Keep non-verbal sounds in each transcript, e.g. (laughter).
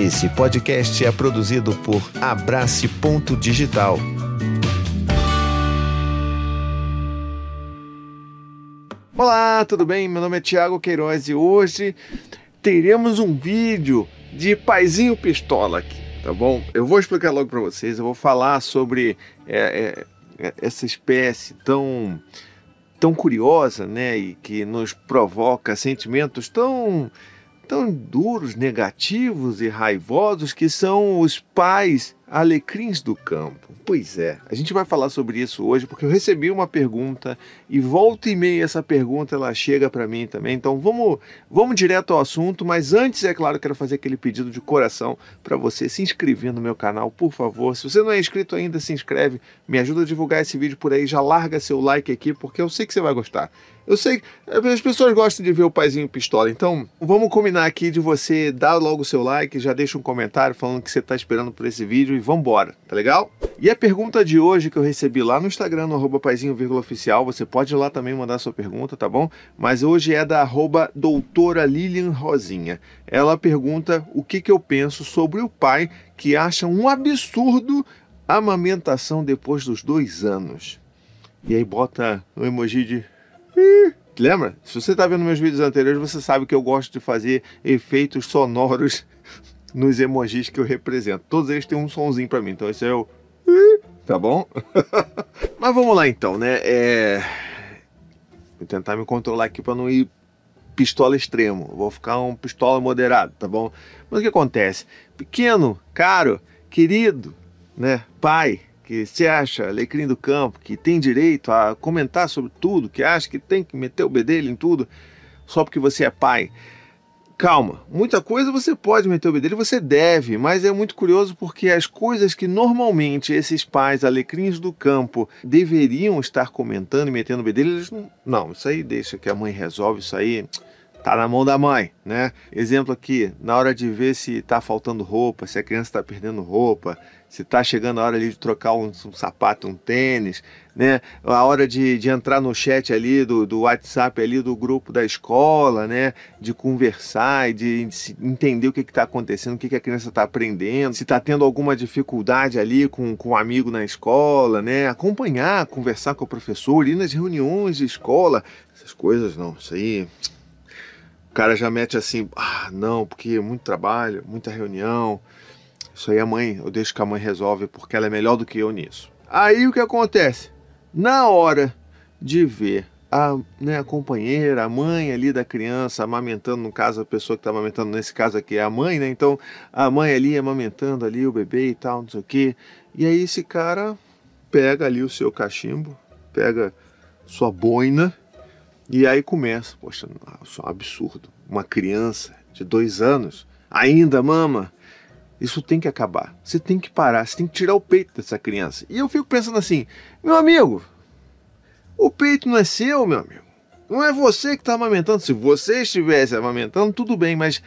Esse podcast é produzido por Abrace Ponto Digital. Olá, tudo bem? Meu nome é Thiago Queiroz e hoje teremos um vídeo de paizinho pistola aqui, tá bom? Eu vou explicar logo para vocês, eu vou falar sobre é, é, é, essa espécie tão tão curiosa, né, e que nos provoca sentimentos tão tão duros, negativos e raivosos que são os pais alecrins do campo. Pois é, a gente vai falar sobre isso hoje porque eu recebi uma pergunta e volta e meia essa pergunta ela chega para mim também. Então vamos, vamos direto ao assunto, mas antes é claro quero fazer aquele pedido de coração para você se inscrever no meu canal, por favor. Se você não é inscrito ainda, se inscreve, me ajuda a divulgar esse vídeo por aí, já larga seu like aqui porque eu sei que você vai gostar. Eu sei que as pessoas gostam de ver o paizinho pistola, então vamos combinar aqui de você dar logo o seu like, já deixa um comentário falando que você está esperando por esse vídeo e vambora, tá legal? E a pergunta de hoje que eu recebi lá no Instagram, no arroba oficial, você pode ir lá também mandar sua pergunta, tá bom? Mas hoje é da arroba doutora Lilian Rosinha. Ela pergunta o que, que eu penso sobre o pai que acha um absurdo a amamentação depois dos dois anos. E aí bota um emoji de Lembra? Se você está vendo meus vídeos anteriores, você sabe que eu gosto de fazer efeitos sonoros nos emojis que eu represento. Todos eles têm um sonzinho para mim. Então esse é o tá bom? (laughs) Mas vamos lá então, né? É... Vou tentar me controlar aqui para não ir pistola extremo. Vou ficar um pistola moderado, tá bom? Mas o que acontece? Pequeno, caro, querido, né? Pai, que se acha alecrim do campo, que tem direito a comentar sobre tudo, que acha que tem que meter o bedelho em tudo, só porque você é pai. Calma, muita coisa você pode meter o bedelho, você deve, mas é muito curioso porque as coisas que normalmente esses pais alecrins do campo deveriam estar comentando e metendo o bedelho, eles não. Não, isso aí deixa que a mãe resolve, isso aí tá na mão da mãe, né? Exemplo aqui, na hora de ver se tá faltando roupa, se a criança está perdendo roupa, se tá chegando a hora ali de trocar um, um, sapato, um tênis, né? A hora de, de entrar no chat ali do, do WhatsApp ali do grupo da escola, né? De conversar e de, de entender o que está acontecendo, o que, que a criança está aprendendo, se está tendo alguma dificuldade ali com, com um amigo na escola, né? Acompanhar, conversar com o professor, ir nas reuniões de escola, essas coisas não, isso aí o cara já mete assim, ah, não, porque muito trabalho, muita reunião. Isso aí a mãe, eu deixo que a mãe resolve porque ela é melhor do que eu nisso. Aí o que acontece? Na hora de ver a, né, a companheira, a mãe ali da criança amamentando, no caso a pessoa que está amamentando, nesse caso aqui é a mãe, né? Então a mãe ali amamentando ali o bebê e tal, não sei o quê. E aí esse cara pega ali o seu cachimbo, pega sua boina e aí começa, poxa, isso é um absurdo. Uma criança de dois anos ainda mama. Isso tem que acabar. Você tem que parar, você tem que tirar o peito dessa criança. E eu fico pensando assim, meu amigo, o peito não é seu, meu amigo. Não é você que está amamentando. Se você estivesse amamentando, tudo bem, mas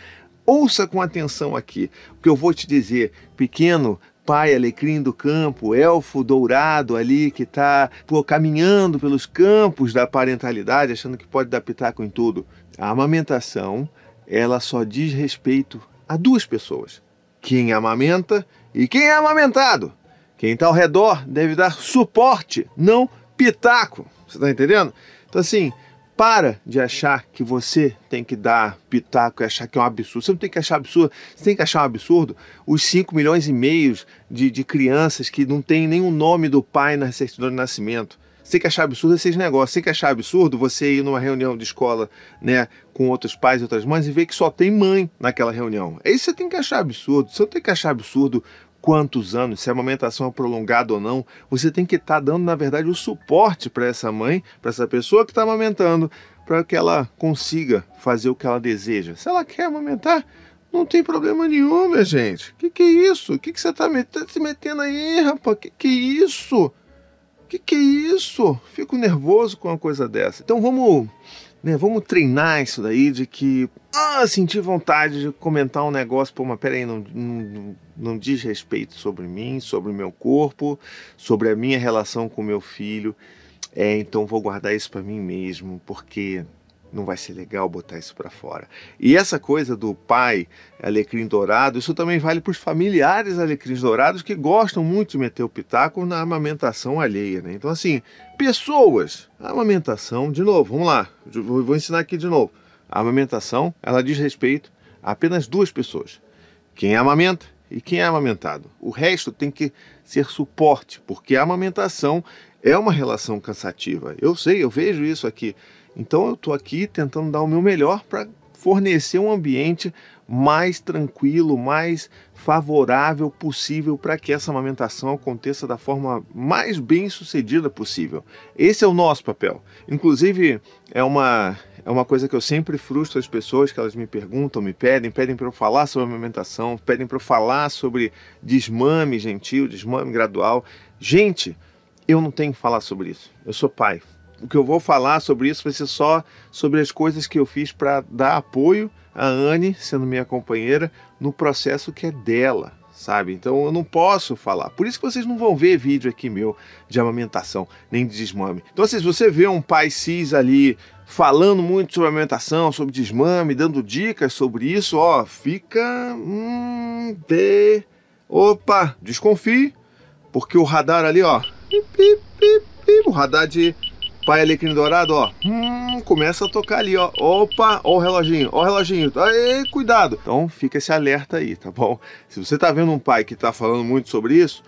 ouça com atenção aqui. O que eu vou te dizer, pequeno, pai alecrim do campo, elfo dourado ali que está caminhando pelos campos da parentalidade, achando que pode dar pitaco em tudo. A amamentação, ela só diz respeito a duas pessoas: quem amamenta e quem é amamentado. Quem está ao redor deve dar suporte, não pitaco. Você está entendendo? Então, assim, para de achar que você tem que dar pitaco e achar que é um absurdo. Você não tem que achar absurdo, você tem que achar um absurdo os 5 milhões e meio de, de crianças que não tem nenhum nome do pai na certidão de nascimento. Você tem que achar absurdo esses negócios. Você tem que achar absurdo você ir numa reunião de escola né, com outros pais e outras mães e ver que só tem mãe naquela reunião. É isso que você tem que achar absurdo. Você não tem que achar absurdo quantos anos, se a amamentação é prolongada ou não, você tem que estar tá dando, na verdade, o suporte para essa mãe, para essa pessoa que está amamentando, para que ela consiga fazer o que ela deseja. Se ela quer amamentar, não tem problema nenhum, minha gente. Que que é isso? Que que você está metendo, se metendo aí, rapaz? Que que é isso? Que que é isso? Fico nervoso com uma coisa dessa. Então vamos né, vamos treinar isso daí de que ah, senti vontade de comentar um negócio, pô, mas peraí, não, não, não diz respeito sobre mim, sobre o meu corpo, sobre a minha relação com meu filho. É, então vou guardar isso para mim mesmo, porque não vai ser legal botar isso para fora. E essa coisa do pai alecrim dourado, isso também vale para os familiares alecrins dourados que gostam muito de meter o pitaco na amamentação alheia. Né? Então, assim, pessoas, amamentação, de novo, vamos lá, vou ensinar aqui de novo. A amamentação, ela diz respeito a apenas duas pessoas. Quem amamenta e quem é amamentado. O resto tem que ser suporte, porque a amamentação é uma relação cansativa. Eu sei, eu vejo isso aqui. Então eu estou aqui tentando dar o meu melhor para fornecer um ambiente mais tranquilo, mais favorável possível para que essa amamentação aconteça da forma mais bem sucedida possível. Esse é o nosso papel. Inclusive, é uma, é uma coisa que eu sempre frustro as pessoas que elas me perguntam, me pedem, pedem para eu falar sobre amamentação, pedem para eu falar sobre desmame gentil, desmame gradual. Gente, eu não tenho que falar sobre isso. Eu sou pai. O que eu vou falar sobre isso vai ser só sobre as coisas que eu fiz para dar apoio a Anne, sendo minha companheira, no processo que é dela, sabe? Então eu não posso falar. Por isso que vocês não vão ver vídeo aqui meu de amamentação, nem de desmame. Então, assim, se você vê um pai cis ali falando muito sobre amamentação, sobre desmame, dando dicas sobre isso, ó, fica. Hum, de... Opa, desconfie, porque o radar ali, ó, o radar de pai alecrim dourado, ó, hum, começa a tocar ali, ó. Opa, ó o reloginho, ó o reloginho. Aí, cuidado. Então fica esse alerta aí, tá bom? Se você tá vendo um pai que tá falando muito sobre isso,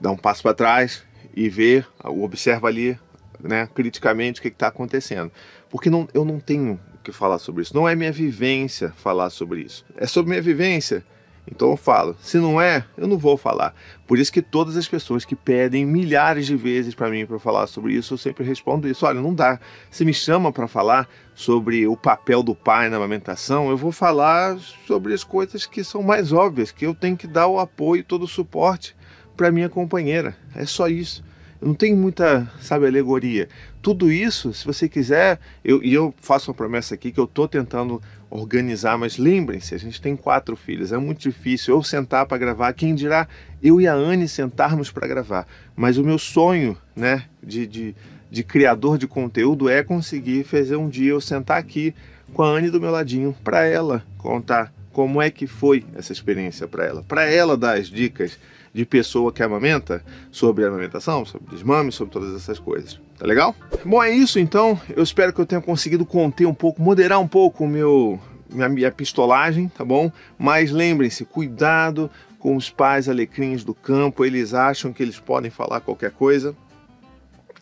dá um passo para trás e vê, observa ali, né, criticamente o que está acontecendo. Porque não, eu não tenho o que falar sobre isso. Não é minha vivência falar sobre isso. É sobre minha vivência então eu falo, se não é, eu não vou falar. Por isso que todas as pessoas que pedem milhares de vezes para mim para falar sobre isso, eu sempre respondo isso. Olha, não dá. Se me chama para falar sobre o papel do pai na amamentação, eu vou falar sobre as coisas que são mais óbvias, que eu tenho que dar o apoio, todo o suporte para minha companheira. É só isso. Eu não tenho muita, sabe, alegoria. Tudo isso, se você quiser, eu, e eu faço uma promessa aqui que eu estou tentando organizar, mas lembrem-se, a gente tem quatro filhos, é muito difícil eu sentar para gravar, quem dirá eu e a Anne sentarmos para gravar. Mas o meu sonho, né, de, de, de criador de conteúdo é conseguir fazer um dia eu sentar aqui com a Anne do meu ladinho para ela contar como é que foi essa experiência para ela, para ela dar as dicas de pessoa que amamenta sobre amamentação, sobre desmame, sobre todas essas coisas. Tá legal? Bom, é isso então. Eu espero que eu tenha conseguido conter um pouco, moderar um pouco o meu minha, minha pistolagem, tá bom? Mas lembrem-se, cuidado com os pais alecrins do campo, eles acham que eles podem falar qualquer coisa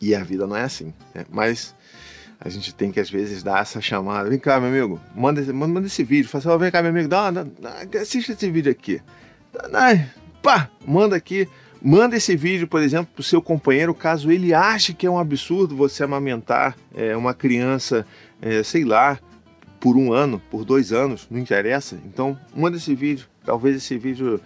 e a vida não é assim, né? Mas a gente tem que às vezes dar essa chamada. Vem cá, meu amigo, manda, manda, manda esse vídeo. Fala assim, oh, vem cá, meu amigo, dá, dá, dá, assiste esse vídeo aqui. Dá, dá, pá, manda aqui. Manda esse vídeo, por exemplo, para o seu companheiro, caso ele ache que é um absurdo você amamentar é, uma criança, é, sei lá, por um ano, por dois anos, não interessa. Então, manda esse vídeo. Talvez esse vídeo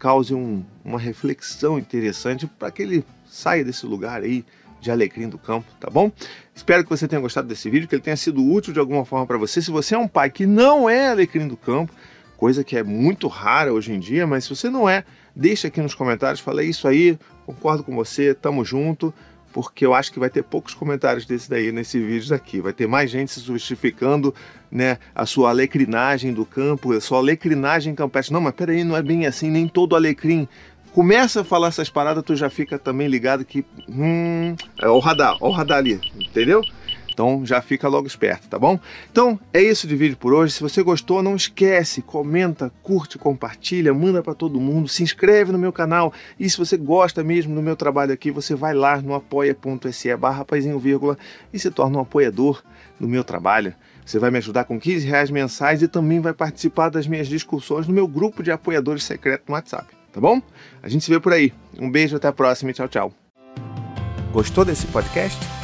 cause um, uma reflexão interessante para que ele saia desse lugar aí de alecrim do campo, tá bom? Espero que você tenha gostado desse vídeo, que ele tenha sido útil de alguma forma para você. Se você é um pai que não é alecrim do campo, coisa que é muito rara hoje em dia, mas se você não é, deixa aqui nos comentários, fala é isso aí, concordo com você, tamo junto, porque eu acho que vai ter poucos comentários desse daí nesse vídeo aqui. Vai ter mais gente se justificando, né, a sua alecrinagem do campo, a sua alecrinagem campestre. Não, mas peraí, não é bem assim, nem todo alecrim. Começa a falar essas paradas, tu já fica também ligado que, hum, é o radar, ó o radar ali, entendeu? Então já fica logo esperto, tá bom? Então é isso de vídeo por hoje. Se você gostou, não esquece, comenta, curte, compartilha, manda para todo mundo, se inscreve no meu canal. E se você gosta mesmo do meu trabalho aqui, você vai lá no apoia.se barra vírgula e se torna um apoiador do meu trabalho. Você vai me ajudar com 15 reais mensais e também vai participar das minhas discussões no meu grupo de apoiadores secreto no WhatsApp, tá bom? A gente se vê por aí. Um beijo, até a próxima e tchau, tchau. Gostou desse podcast?